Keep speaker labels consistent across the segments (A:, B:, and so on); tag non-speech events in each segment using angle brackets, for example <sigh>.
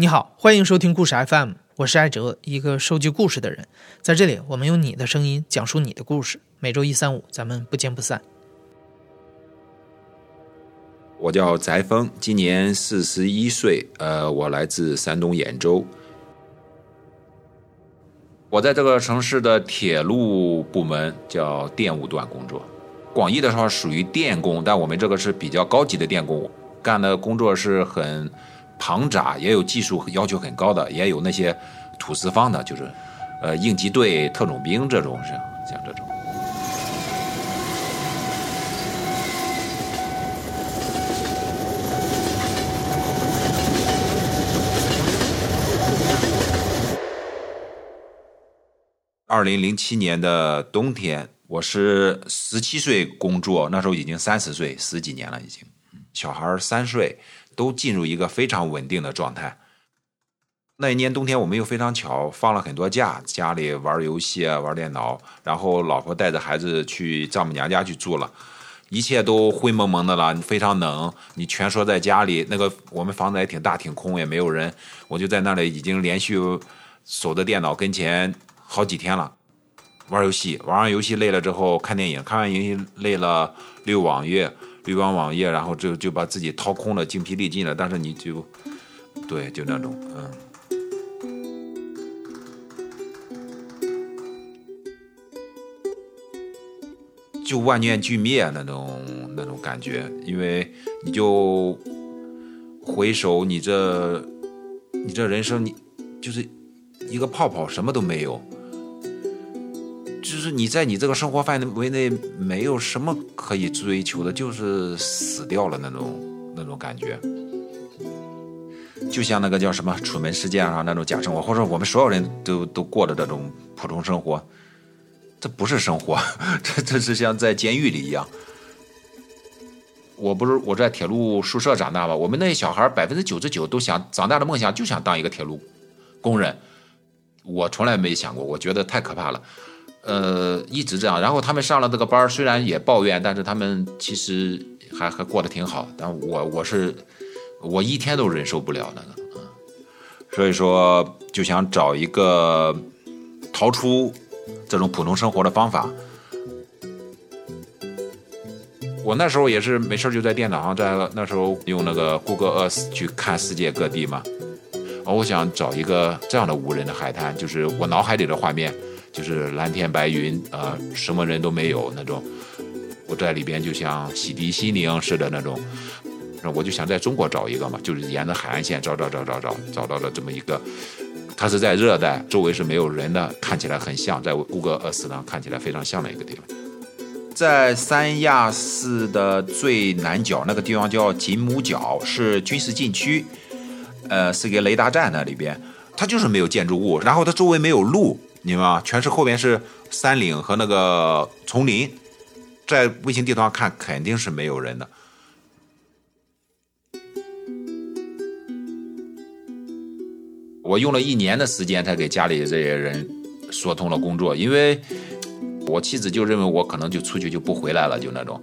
A: 你好，欢迎收听故事 FM，我是艾哲，一个收集故事的人。在这里，我们用你的声音讲述你的故事。每周一、三、五，咱们不见不散。
B: 我叫翟峰，今年四十一岁，呃，我来自山东兖州。我在这个城市的铁路部门叫电务段工作，广义的说属于电工，但我们这个是比较高级的电工，干的工作是很。庞杂也有技术要求很高的，也有那些土司方的，就是，呃，应急队、特种兵这种是像这种。二零零七年的冬天，我是十七岁工作，那时候已经三十岁，十几年了已经，小孩三岁。都进入一个非常稳定的状态。那一年冬天，我们又非常巧放了很多假，家里玩游戏啊，玩电脑，然后老婆带着孩子去丈母娘家去住了，一切都灰蒙蒙的了，非常冷。你蜷缩在家里，那个我们房子也挺大，挺空，也没有人，我就在那里已经连续守在电脑跟前好几天了，玩游戏，玩完游戏累了之后看电影，看完游戏累了遛网页。绿光网页，然后就就把自己掏空了，精疲力尽了。但是你就，对，就那种，嗯，就万念俱灭那种那种感觉。因为你就回首你这，你这人生，你就是一个泡泡，什么都没有。就是你在你这个生活范围内没有什么可以追求的，就是死掉了那种那种感觉，就像那个叫什么《楚门事件》上那种假生活，或者我们所有人都都过的这种普通生活，这不是生活，<laughs> 这这是像在监狱里一样。我不是我在铁路宿舍长大吧？我们那些小孩百分之九十九都想长大的梦想就想当一个铁路工人，我从来没想过，我觉得太可怕了。呃，一直这样，然后他们上了这个班虽然也抱怨，但是他们其实还还过得挺好。但我我是我一天都忍受不了那个，所以说就想找一个逃出这种普通生活的方法。我那时候也是没事就在电脑上，在那时候用那个 Google Earth 去看世界各地嘛。我想找一个这样的无人的海滩，就是我脑海里的画面。就是蓝天白云，呃，什么人都没有那种。我在里边就像洗涤心灵似的那种。那我就想在中国找一个嘛，就是沿着海岸线找找找找找，找到了这么一个。它是在热带，周围是没有人的，看起来很像，在谷歌 Earth 上看起来非常像的一个地方。在三亚市的最南角那个地方叫锦母角，是军事禁区，呃，是个雷达站那里边，它就是没有建筑物，然后它周围没有路。你们啊，全是后边是山岭和那个丛林，在卫星地图上看肯定是没有人的。我用了一年的时间才给家里这些人说通了工作，因为我妻子就认为我可能就出去就不回来了，就那种。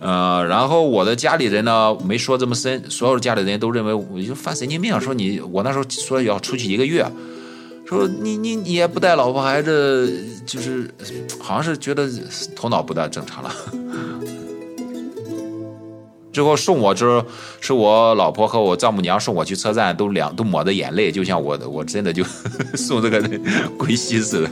B: 呃，然后我的家里人呢没说这么深，所有的家里人都认为我就犯神经病，说你我那时候说要出去一个月。说你你你也不带老婆孩子，就是好像是觉得头脑不大正常了。最后送我之后是我老婆和我丈母娘送我去车站，都两都抹着眼泪，就像我我真的就 <laughs> 送这个 <laughs> 归西似的。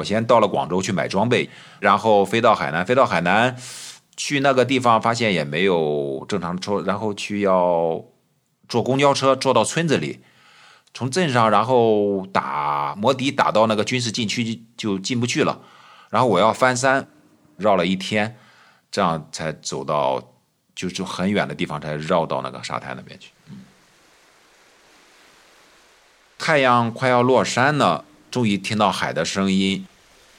B: 我先到了广州去买装备，然后飞到海南，飞到海南，去那个地方发现也没有正常的车，然后去要坐公交车坐到村子里，从镇上然后打摩的打到那个军事禁区就进不去了，然后我要翻山，绕了一天，这样才走到就就很远的地方才绕到那个沙滩那边去。太阳快要落山了。终于听到海的声音，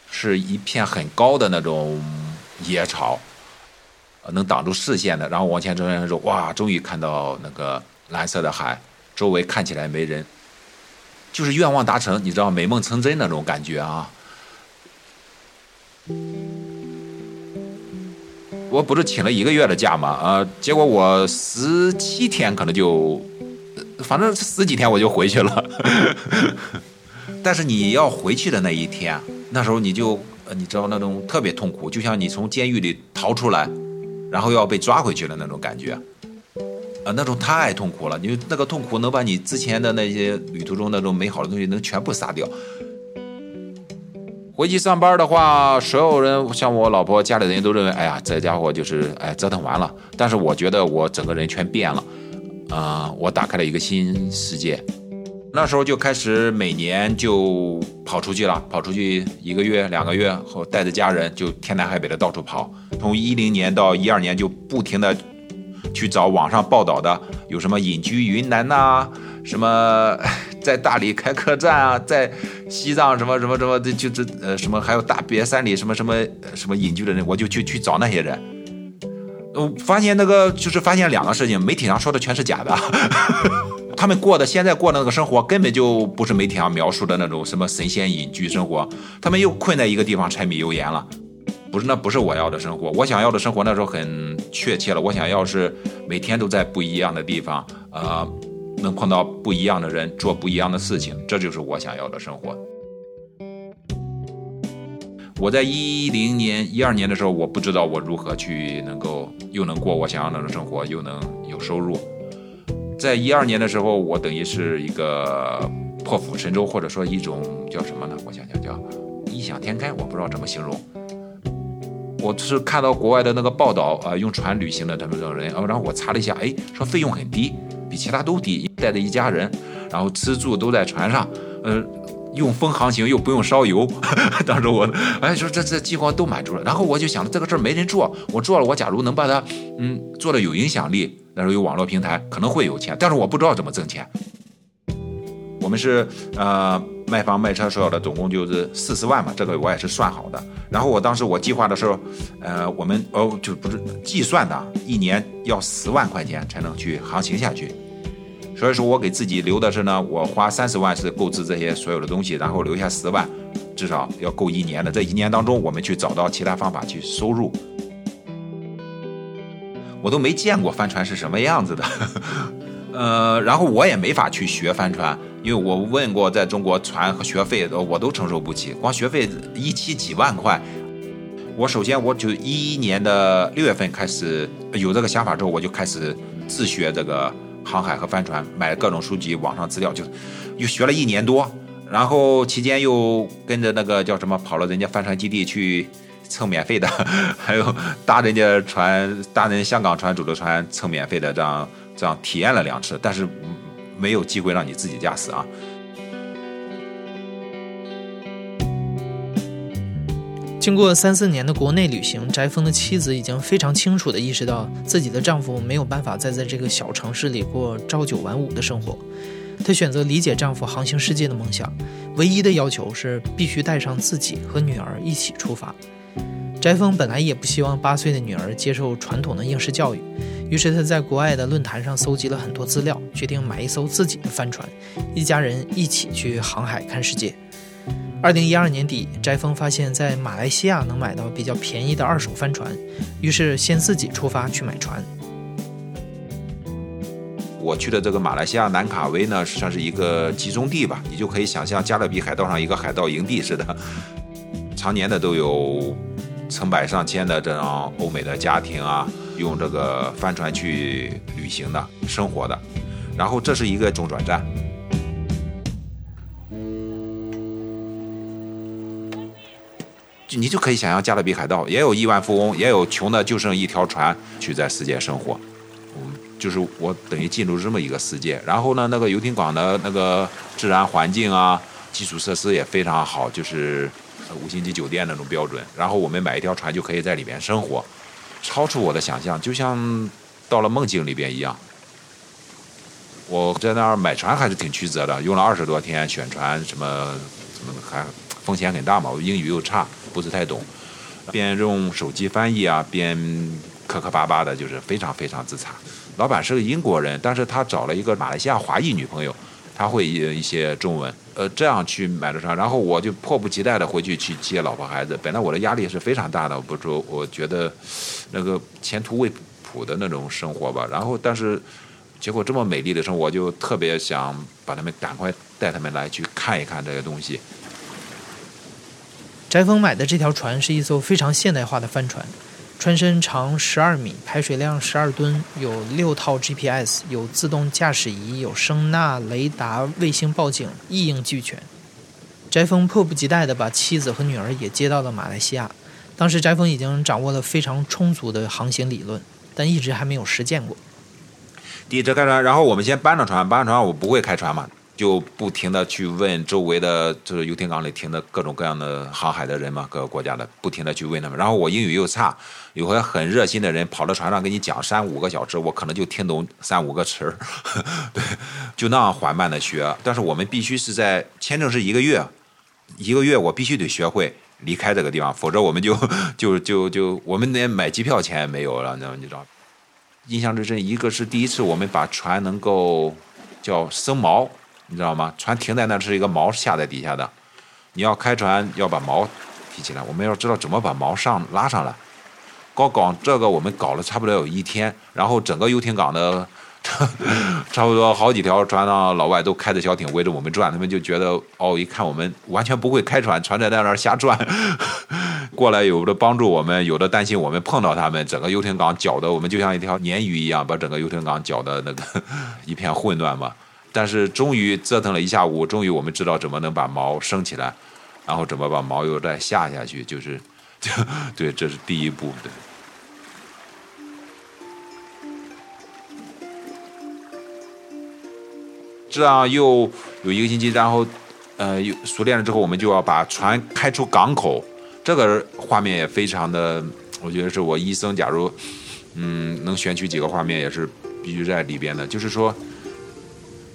B: 是一片很高的那种野草，能挡住视线的。然后往前走，的时候，哇，终于看到那个蓝色的海，周围看起来没人，就是愿望达成，你知道，美梦成真那种感觉啊！我不是请了一个月的假吗？啊，结果我十七天可能就，反正十几天我就回去了。但是你要回去的那一天，那时候你就，你知道那种特别痛苦，就像你从监狱里逃出来，然后要被抓回去的那种感觉，啊，那种太痛苦了。你那个痛苦能把你之前的那些旅途中那种美好的东西能全部杀掉。回去上班的话，所有人像我老婆、家里人都认为，哎呀，这家伙就是哎折腾完了。但是我觉得我整个人全变了，啊，我打开了一个新世界。那时候就开始每年就跑出去了，跑出去一个月、两个月后，带着家人就天南海北的到处跑。从一零年到一二年，就不停的去找网上报道的，有什么隐居云南呐，什么。在大理开客栈啊，在西藏什么什么什么的，就这呃什么还有大别山里什么什么什么隐居的人，我就去去找那些人。我发现那个就是发现两个事情，媒体上说的全是假的，他们过的现在过的那个生活根本就不是媒体上描述的那种什么神仙隐居生活，他们又困在一个地方柴米油盐了，不是那不是我要的生活，我想要的生活那时候很确切了，我想要是每天都在不一样的地方，呃。能碰到不一样的人，做不一样的事情，这就是我想要的生活。我在一零年、一二年的时候，我不知道我如何去能够又能过我想要的生活，又能有收入。在一二年的时候，我等于是一个破釜沉舟，或者说一种叫什么呢？我想想，叫异想天开，我不知道怎么形容。我是看到国外的那个报道啊，用船旅行的他们这种人，然后我查了一下，哎，说费用很低。比其他都低，带着一家人，然后吃住都在船上，嗯，用风航行又不用烧油。<laughs> 当时我哎说这这计划都满足了，然后我就想着这个事儿没人做，我做了，我假如能把它嗯做的有影响力，那时候有网络平台可能会有钱，但是我不知道怎么挣钱。我们是呃卖房卖车所有的总共就是四十万嘛，这个我也是算好的。然后我当时我计划的时候，呃，我们哦就不是计算的，一年要十万块钱才能去航行下去。所以说我给自己留的是呢，我花三十万是购置这些所有的东西，然后留下十万，至少要够一年的。这一年当中，我们去找到其他方法去收入。我都没见过帆船是什么样子的，呃，然后我也没法去学帆船，因为我问过在中国船和学费，我都承受不起，光学费一期几万块。我首先我就一一年的六月份开始有这个想法之后，我就开始自学这个。航海和帆船，买了各种书籍、网上资料，就又学了一年多，然后期间又跟着那个叫什么，跑了人家帆船基地去蹭免费的，<laughs> 还有搭人家船、搭人香港船主的船蹭免费的，这样这样体验了两次，但是没有机会让你自己驾驶啊。
A: 经过三四年的国内旅行，翟峰的妻子已经非常清楚地意识到自己的丈夫没有办法再在这个小城市里过朝九晚五的生活。她选择理解丈夫航行世界的梦想，唯一的要求是必须带上自己和女儿一起出发。翟峰本来也不希望八岁的女儿接受传统的应试教育，于是他在国外的论坛上搜集了很多资料，决定买一艘自己的帆船，一家人一起去航海看世界。二零一二年底，翟峰发现，在马来西亚能买到比较便宜的二手帆船，于是先自己出发去买船。
B: 我去的这个马来西亚南卡威呢，算是一个集中地吧，你就可以想象加勒比海盗上一个海盗营地似的，常年的都有成百上千的这种欧美的家庭啊，用这个帆船去旅行的生活的，然后这是一个中转站。你就可以想象加勒比海盗也有亿万富翁，也有穷的就剩一条船去在世界生活。嗯，就是我等于进入这么一个世界。然后呢，那个游艇港的那个自然环境啊，基础设施也非常好，就是五星级酒店那种标准。然后我们买一条船就可以在里面生活，超出我的想象，就像到了梦境里边一样。我在那儿买船还是挺曲折的，用了二十多天选船，什么什么还。风险很大嘛，我英语又差，不是太懂，边用手机翻译啊，边磕磕巴巴的，就是非常非常自残。老板是个英国人，但是他找了一个马来西亚华裔女朋友，他会一一些中文，呃，这样去买的船，然后我就迫不及待的回去去接老婆孩子。本来我的压力是非常大的，不说我觉得那个前途未卜的那种生活吧。然后，但是结果这么美丽的生活，我就特别想把他们赶快带他们来去看一看这些东西。
A: 翟峰买的这条船是一艘非常现代化的帆船。船身长十二米，排水量十二吨，有六套 GPS，有自动驾驶仪，有声呐、雷达、卫星报警，一应俱全。翟峰迫不及待地把妻子和女儿也接到了马来西亚。当时翟峰已经掌握了非常充足的航行理论，但一直还没有实践过。
B: 第一次开船，然后我们先搬着船，搬着船我不会开船嘛。就不停的去问周围的，就是游艇港里停的各种各样的航海的人嘛，各个国家的，不停的去问他们。然后我英语又差，有回很热心的人跑到船上给你讲三五个小时，我可能就听懂三五个词儿，对，<laughs> 就那样缓慢的学。但是我们必须是在签证是一个月，一个月我必须得学会离开这个地方，否则我们就就就就我们连买机票钱也没有了，你知道你知道？印象最深一个是第一次我们把船能够叫生锚。你知道吗？船停在那是一个锚下在底下的，你要开船要把锚提起来。我们要知道怎么把锚上拉上来。搞搞这个我们搞了差不多有一天，然后整个游艇港的 <laughs> 差不多好几条船上老外都开着小艇围着我们转，他们就觉得哦，一看我们完全不会开船，船在那儿瞎转，<laughs> 过来有的帮助我们，有的担心我们碰到他们，整个游艇港搅得我们就像一条鲶鱼一样，把整个游艇港搅得那个 <laughs> 一片混乱嘛。但是终于折腾了一下午，终于我们知道怎么能把锚升起来，然后怎么把锚又再下下去，就是，<laughs> 对，这是第一步，对。这样又有一个星期，然后，呃，又熟练了之后，我们就要把船开出港口，这个画面也非常的，我觉得是我一生假如，嗯，能选取几个画面也是必须在里边的，就是说。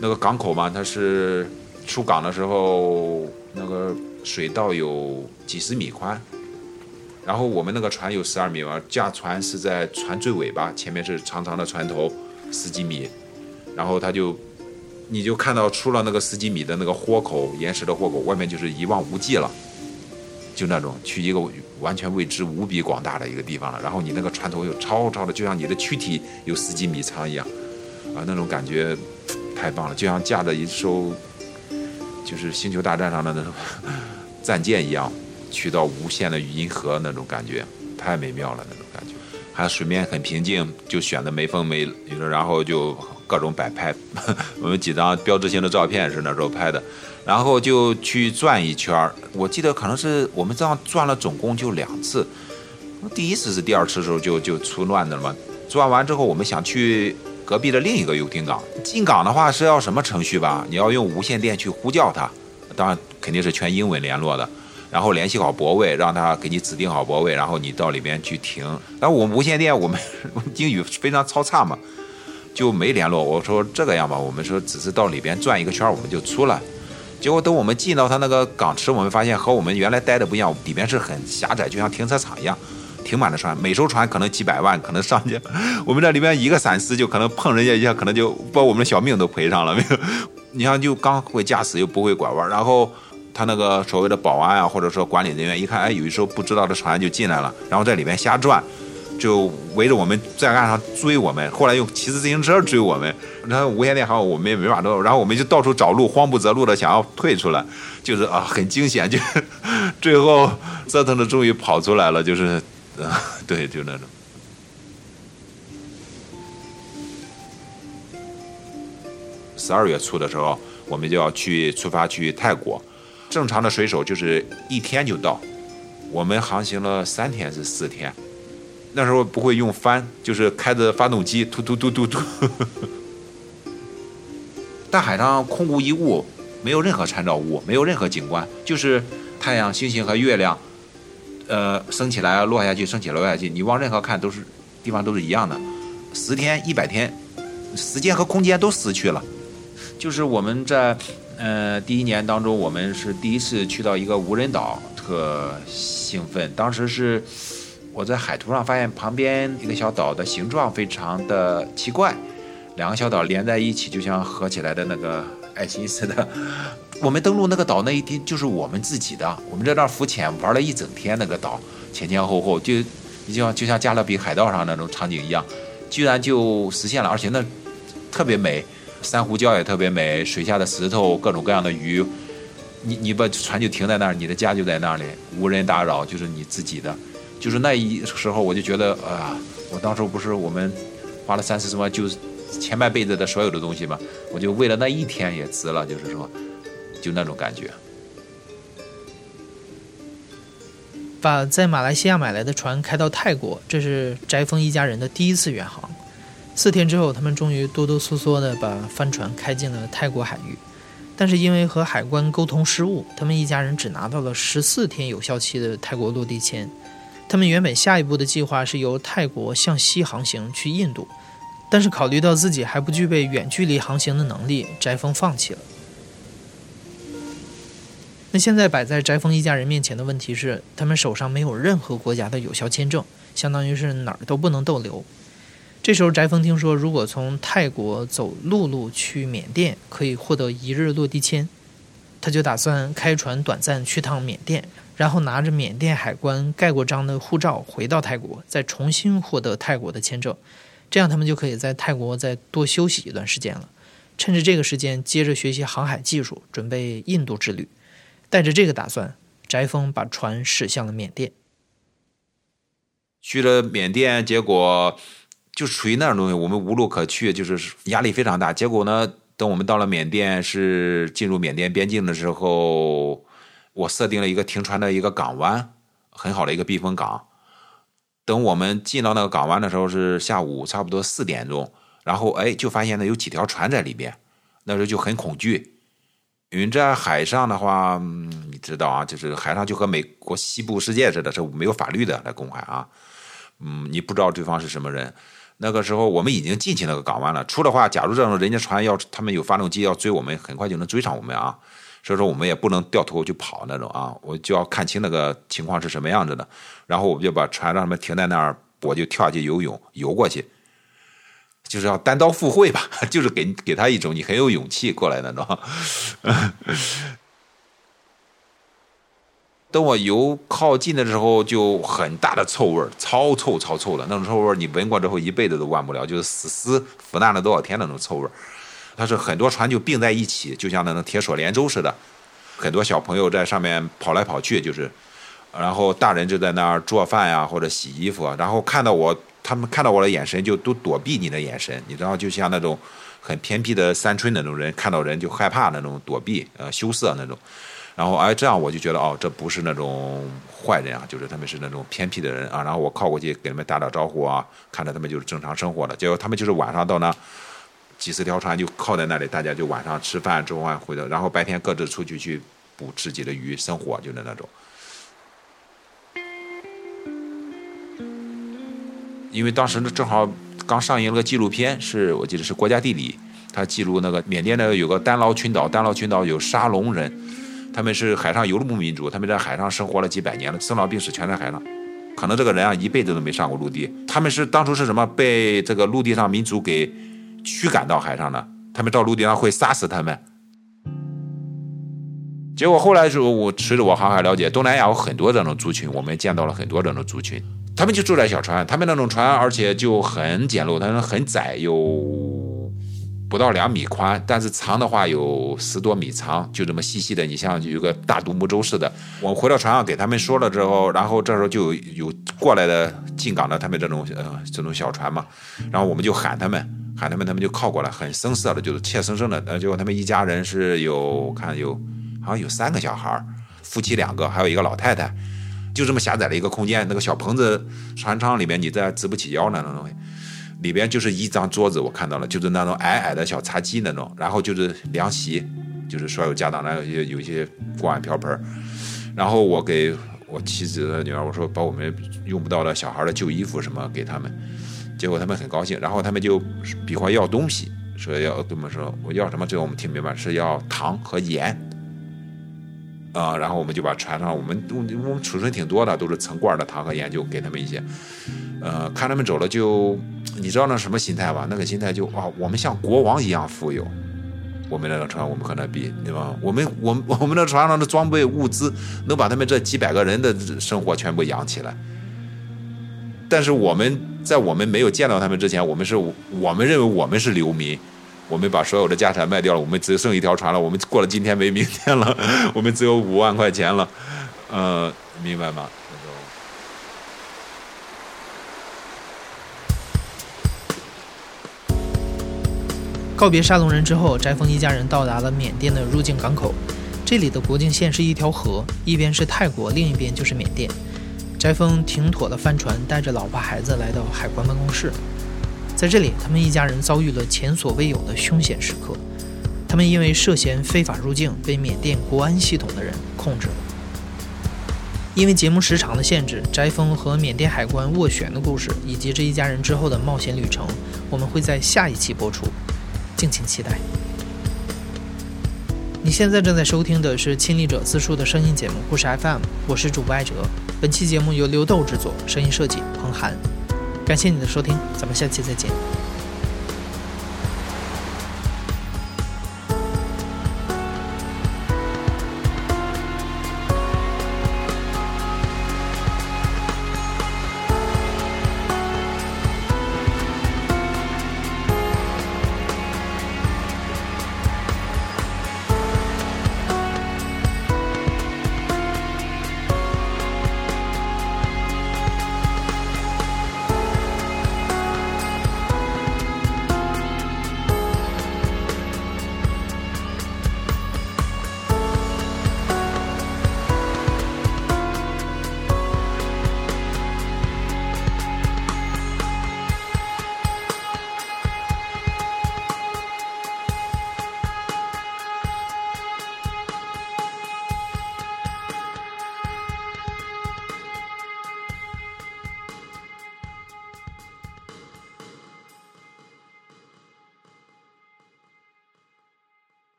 B: 那个港口嘛，它是出港的时候，那个水道有几十米宽，然后我们那个船有十二米嘛，驾船是在船最尾巴，前面是长长的船头，十几米，然后他就，你就看到出了那个十几米的那个豁口，岩石的豁口，外面就是一望无际了，就那种去一个完全未知、无比广大的一个地方了，然后你那个船头又超超的，就像你的躯体有十几米长一样，啊，那种感觉。太棒了，就像驾着一艘，就是《星球大战》上的那种战舰一样，去到无限的银河那种感觉，太美妙了那种感觉。还有水面很平静，就选的没风没雨，然后就各种摆拍。我们几张标志性的照片是那时候拍的，然后就去转一圈儿我记得可能是我们这样转了总共就两次，第一次是第二次的时候就就出乱子了嘛。转完之后，我们想去。隔壁的另一个游艇港进港的话是要什么程序吧？你要用无线电去呼叫他，当然肯定是全英文联络的，然后联系好泊位，让他给你指定好泊位，然后你到里边去停。然后我们无线电 <laughs> 我们英语非常超差嘛，就没联络。我说这个样吧，我们说只是到里边转一个圈我们就出来。结果等我们进到他那个港池，我们发现和我们原来待的不一样，里边是很狭窄，就像停车场一样。停满了船，每艘船可能几百万，可能上去。我们这里边一个闪失就可能碰人家一下，可能就把我们的小命都赔上了。没有，你像就刚会驾驶又不会拐弯，然后他那个所谓的保安啊，或者说管理人员一看，哎，有一艘不知道的船就进来了，然后在里面瞎转，就围着我们在岸上追我们。后来又骑着自行车追我们，然后无线电还好，我们也没法弄，然后我们就到处找路，慌不择路的想要退出来，就是啊，很惊险，就 <laughs> 最后折腾的终于跑出来了，就是。啊 <laughs> 对，就那种。十二月初的时候，我们就要去出发去泰国。正常的水手就是一天就到，我们航行了三天是四天。那时候不会用帆，就是开着发动机，突突突突突。大海上空无一物，没有任何参照物，没有任何景观，就是太阳、星星和月亮。呃，升起来落下去，升起来落下去，你往任何看都是地方都是一样的。十天一百天，时间和空间都失去了。就是我们在呃第一年当中，我们是第一次去到一个无人岛，特兴奋。当时是我在海图上发现旁边一个小岛的形状非常的奇怪，两个小岛连在一起，就像合起来的那个爱心似的。我们登陆那个岛那一天就是我们自己的，我们在那儿浮潜玩了一整天，那个岛前前后后就就像就像加勒比海盗上那种场景一样，居然就实现了，而且那特别美，珊瑚礁也特别美，水下的石头各种各样的鱼，你你把船就停在那儿，你的家就在那里，无人打扰，就是你自己的，就是那一时候我就觉得啊，我当初不是我们花了三四十万，就是前半辈子的所有的东西嘛，我就为了那一天也值了，就是说。就那种感觉。
A: 把在马来西亚买来的船开到泰国，这是翟峰一家人的第一次远航。四天之后，他们终于哆哆嗦嗦地把帆船开进了泰国海域。但是因为和海关沟通失误，他们一家人只拿到了十四天有效期的泰国落地签。他们原本下一步的计划是由泰国向西航行去印度，但是考虑到自己还不具备远距离航行的能力，翟峰放弃了。那现在摆在翟峰一家人面前的问题是，他们手上没有任何国家的有效签证，相当于是哪儿都不能逗留。这时候，翟峰听说如果从泰国走陆路去缅甸可以获得一日落地签，他就打算开船短暂去趟缅甸，然后拿着缅甸海关盖过章的护照回到泰国，再重新获得泰国的签证，这样他们就可以在泰国再多休息一段时间了。趁着这个时间，接着学习航海技术，准备印度之旅。带着这个打算，翟峰把船驶向了缅甸。
B: 去了缅甸，结果就处于那种东西，我们无路可去，就是压力非常大。结果呢，等我们到了缅甸，是进入缅甸边境的时候，我设定了一个停船的一个港湾，很好的一个避风港。等我们进到那个港湾的时候，是下午差不多四点钟，然后哎，就发现呢有几条船在里边，那时候就很恐惧。因为在海上的话，你知道啊，就是海上就和美国西部世界似的，是没有法律的来公海啊。嗯，你不知道对方是什么人。那个时候我们已经进去那个港湾了，出的话，假如这种人家船要他们有发动机要追我们，很快就能追上我们啊。所以说我们也不能掉头就跑那种啊，我就要看清那个情况是什么样子的。然后我们就把船让他们停在那儿，我就跳下去游泳，游过去。就是要单刀赴会吧，<laughs> 就是给给他一种你很有勇气过来那种。等我游靠近的时候，就很大的臭味儿，超臭超臭的那种臭味儿，你闻过之后一辈子都忘不了，就是死尸腐烂了多少天那种臭味儿。它是很多船就并在一起，就像那种铁锁连舟似的，很多小朋友在上面跑来跑去，就是，然后大人就在那儿做饭呀或者洗衣服，然后看到我。他们看到我的眼神就都躲避你的眼神，你知道，就像那种很偏僻的山村那种人看到人就害怕那种躲避，呃，羞涩那种。然后哎，这样我就觉得哦，这不是那种坏人啊，就是他们是那种偏僻的人啊。然后我靠过去给他们打打招呼啊，看着他们就是正常生活的。结果他们就是晚上到那几十条船就靠在那里，大家就晚上吃饭、中饭回头，然后白天各自出去去捕自己的鱼生活，就是那种。因为当时呢，正好刚上映了个纪录片，是我记得是国家地理，他记录那个缅甸的有个丹劳群岛，丹劳群岛有沙龙人，他们是海上游牧民族，他们在海上生活了几百年了，生老病死全在海上，可能这个人啊一辈子都没上过陆地。他们是当初是什么被这个陆地上民族给驱赶到海上的？他们到陆地上会杀死他们。结果后来候，我随着我航海了解，东南亚有很多这种族群，我们见到了很多这种族群。他们就住在小船，他们那种船，而且就很简陋，他们很窄，有不到两米宽，但是长的话有十多米长，就这么细细的，你像有个大独木舟似的。我回到船上给他们说了之后，然后这时候就有过来的进港的他们这种呃这种小船嘛，然后我们就喊他们，喊他们，他们就靠过来，很生涩的，就是怯生生的。呃，结果他们一家人是有看有好像有三个小孩夫妻两个，还有一个老太太。就这么狭窄的一个空间，那个小棚子船舱里面，你再直不起腰那种东西，里边就是一张桌子，我看到了，就是那种矮矮的小茶几那种，然后就是凉席，就是所有家当的有有些锅碗瓢盆然后我给我妻子的女儿我说把我们用不到的小孩的旧衣服什么给他们，结果他们很高兴，然后他们就比划要东西，说要跟我们说我要什么，最后我们听明白是要糖和盐。啊，然后我们就把船上，我们我们储存挺多的，都是成罐的糖和盐，就给他们一些。呃，看他们走了，就你知道那什么心态吧？那个心态就啊，我们像国王一样富有，我们那个船，我们和他比，对吧？我们我们我们那船上的装备物资，能把他们这几百个人的生活全部养起来。但是我们在我们没有见到他们之前，我们是我们认为我们是流民，我们把所有的家产卖掉了，我们只剩一条船了，我们过了今天没明天了，<laughs> 我们只有五万块钱了，呃，明白吗？
A: 告别沙龙人之后，翟峰一家人到达了缅甸的入境港口。这里的国境线是一条河，一边是泰国，另一边就是缅甸。翟峰停妥了帆船，带着老婆孩子来到海关办公室。在这里，他们一家人遭遇了前所未有的凶险时刻。他们因为涉嫌非法入境，被缅甸国安系统的人控制了。因为节目时长的限制，翟峰和缅甸海关斡旋的故事，以及这一家人之后的冒险旅程，我们会在下一期播出。敬请期待。你现在正在收听的是亲历者自述的声音节目故事 FM，我是主播艾哲。本期节目由刘豆制作，声音设计彭涵。感谢你的收听，咱们下期再见。